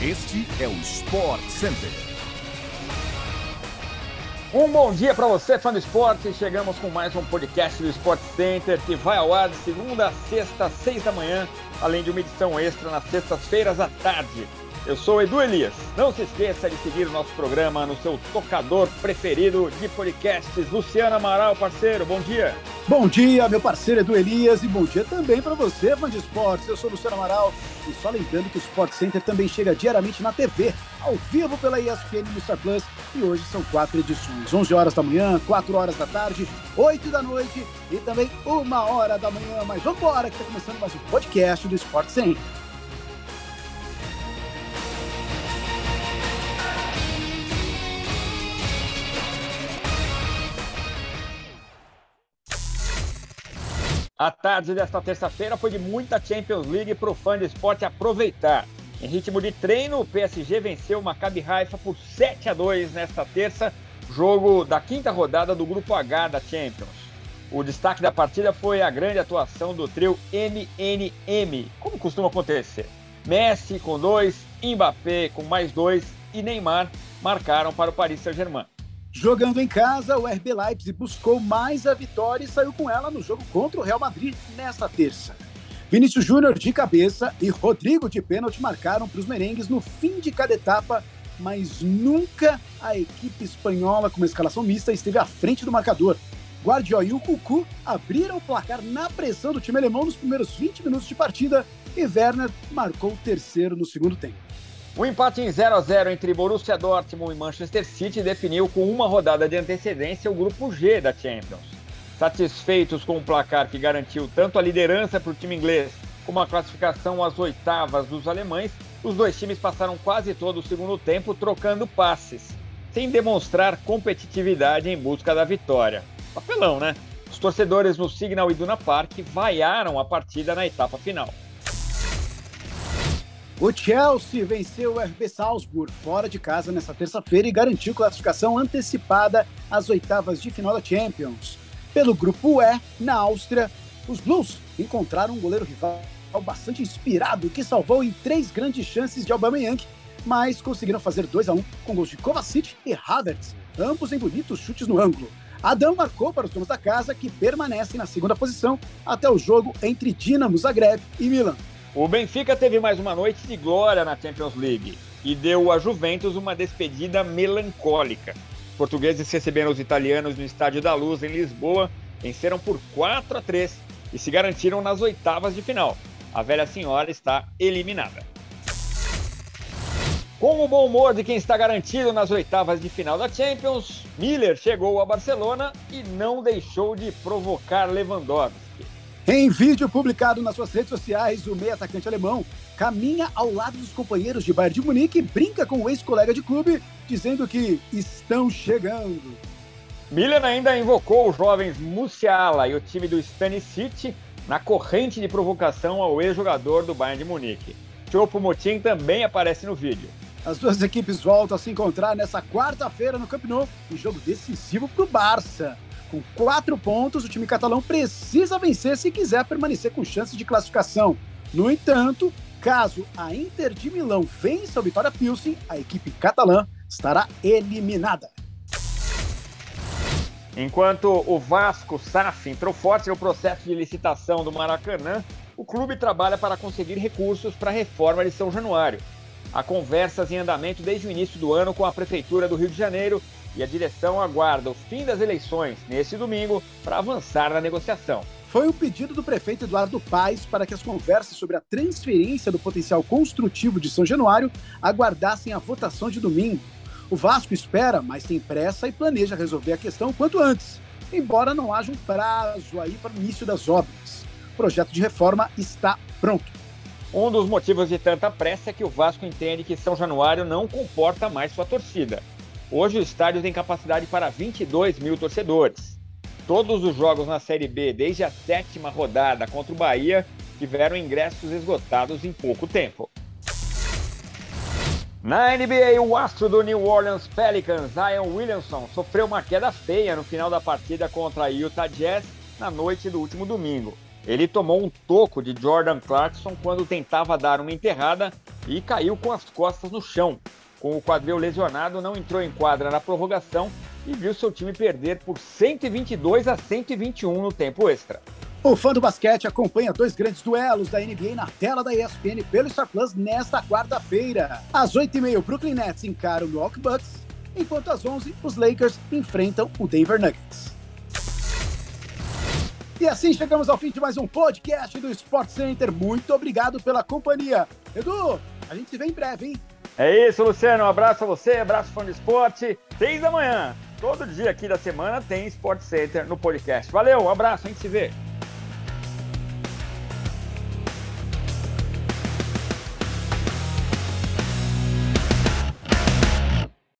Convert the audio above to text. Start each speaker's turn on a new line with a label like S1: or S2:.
S1: Este é o Sport Center.
S2: Um bom dia para você, fã do esporte. Chegamos com mais um podcast do Sport Center que vai ao ar de segunda a sexta, às seis da manhã, além de uma edição extra nas sextas-feiras à tarde. Eu sou Edu Elias. Não se esqueça de seguir o nosso programa no seu tocador preferido de podcasts. Luciano Amaral, parceiro, bom dia.
S3: Bom dia, meu parceiro Edu Elias, e bom dia também para você, fã de esportes. Eu sou Luciano Amaral e só lembrando que o Sport Center também chega diariamente na TV, ao vivo pela ESPN no Star Plus, e hoje são quatro edições: 11 horas da manhã, 4 horas da tarde, 8 da noite e também uma hora da manhã. Mas vamos embora que está começando mais um podcast do Sport Center.
S2: A tarde desta terça-feira foi de muita Champions League para o fã de esporte aproveitar. Em ritmo de treino, o PSG venceu o Maccabi Haifa por 7 a 2 nesta terça, jogo da quinta rodada do Grupo H da Champions. O destaque da partida foi a grande atuação do trio MNM, como costuma acontecer. Messi com dois, Mbappé com mais dois e Neymar marcaram para o Paris Saint-Germain.
S3: Jogando em casa, o RB Leipzig buscou mais a vitória e saiu com ela no jogo contra o Real Madrid nesta terça. Vinícius Júnior de cabeça e Rodrigo de pênalti marcaram para os merengues no fim de cada etapa, mas nunca a equipe espanhola com uma escalação mista esteve à frente do marcador. Guardiola e o Cucu abriram o placar na pressão do time alemão nos primeiros 20 minutos de partida e Werner marcou o terceiro no segundo tempo.
S2: O empate em 0 a 0 entre Borussia Dortmund e Manchester City definiu com uma rodada de antecedência o grupo G da Champions. Satisfeitos com o placar que garantiu tanto a liderança para o time inglês como a classificação às oitavas dos alemães, os dois times passaram quase todo o segundo tempo trocando passes, sem demonstrar competitividade em busca da vitória. Papelão, né? Os torcedores no Signal Iduna Park vaiaram a partida na etapa final.
S3: O Chelsea venceu o RB Salzburg fora de casa nesta terça-feira e garantiu classificação antecipada às oitavas de final da Champions. Pelo grupo E, na Áustria, os Blues encontraram um goleiro rival bastante inspirado que salvou em três grandes chances de Aubameyang, mas conseguiram fazer 2 a 1 com gols de Kovacic e Havertz, ambos em bonitos chutes no ângulo. Adão marcou para os donos da casa, que permanecem na segunda posição até o jogo entre Dinamo Zagreb e Milan.
S2: O Benfica teve mais uma noite de glória na Champions League e deu à Juventus uma despedida melancólica. Portugueses receberam os italianos no Estádio da Luz, em Lisboa, venceram por 4 a 3 e se garantiram nas oitavas de final. A velha senhora está eliminada. Com o bom humor de quem está garantido nas oitavas de final da Champions, Miller chegou a Barcelona e não deixou de provocar Lewandowski.
S3: Em vídeo publicado nas suas redes sociais, o meio atacante alemão caminha ao lado dos companheiros de Bayern de Munique e brinca com o ex-colega de clube, dizendo que estão chegando.
S2: Miller ainda invocou os jovens Musiala e o time do Stanisic na corrente de provocação ao ex-jogador do Bayern de Munique. Chopo Moting também aparece no vídeo.
S3: As duas equipes voltam a se encontrar nessa quarta-feira no Camp Nou, em jogo decisivo para o Barça. Com quatro pontos, o time catalão precisa vencer se quiser permanecer com chances de classificação. No entanto, caso a Inter de Milão vença o Vitória Pilsen, a equipe catalã estará eliminada.
S2: Enquanto o Vasco SAF entrou forte no processo de licitação do Maracanã, o clube trabalha para conseguir recursos para a reforma de São Januário. Há conversas em andamento desde o início do ano com a Prefeitura do Rio de Janeiro e a direção aguarda o fim das eleições neste domingo para avançar na negociação.
S3: Foi o pedido do prefeito Eduardo Paes para que as conversas sobre a transferência do potencial construtivo de São Januário aguardassem a votação de domingo. O Vasco espera, mas tem pressa e planeja resolver a questão quanto antes, embora não haja um prazo aí para o início das obras. O projeto de reforma está pronto.
S2: Um dos motivos de tanta pressa é que o Vasco entende que São Januário não comporta mais sua torcida. Hoje o estádio tem capacidade para 22 mil torcedores. Todos os jogos na Série B, desde a sétima rodada contra o Bahia, tiveram ingressos esgotados em pouco tempo. Na NBA, o astro do New Orleans Pelicans, Zion Williamson, sofreu uma queda feia no final da partida contra a Utah Jazz na noite do último domingo. Ele tomou um toco de Jordan Clarkson quando tentava dar uma enterrada e caiu com as costas no chão. Com o quadril lesionado, não entrou em quadra na prorrogação e viu seu time perder por 122 a 121 no tempo extra.
S3: O fã do basquete acompanha dois grandes duelos da NBA na tela da ESPN pelo Star Plus nesta quarta-feira. Às 8h30, o Brooklyn Nets encara o Milwaukee Bucks, enquanto às 11 os Lakers enfrentam o Denver Nuggets. E assim chegamos ao fim de mais um podcast do Sport Center. Muito obrigado pela companhia. Edu, a gente se vê em breve, hein?
S2: É isso, Luciano. Um abraço a você, abraço fã do esporte. Seis da manhã, todo dia aqui da semana tem Sport Center no podcast. Valeu, um abraço, a gente se vê.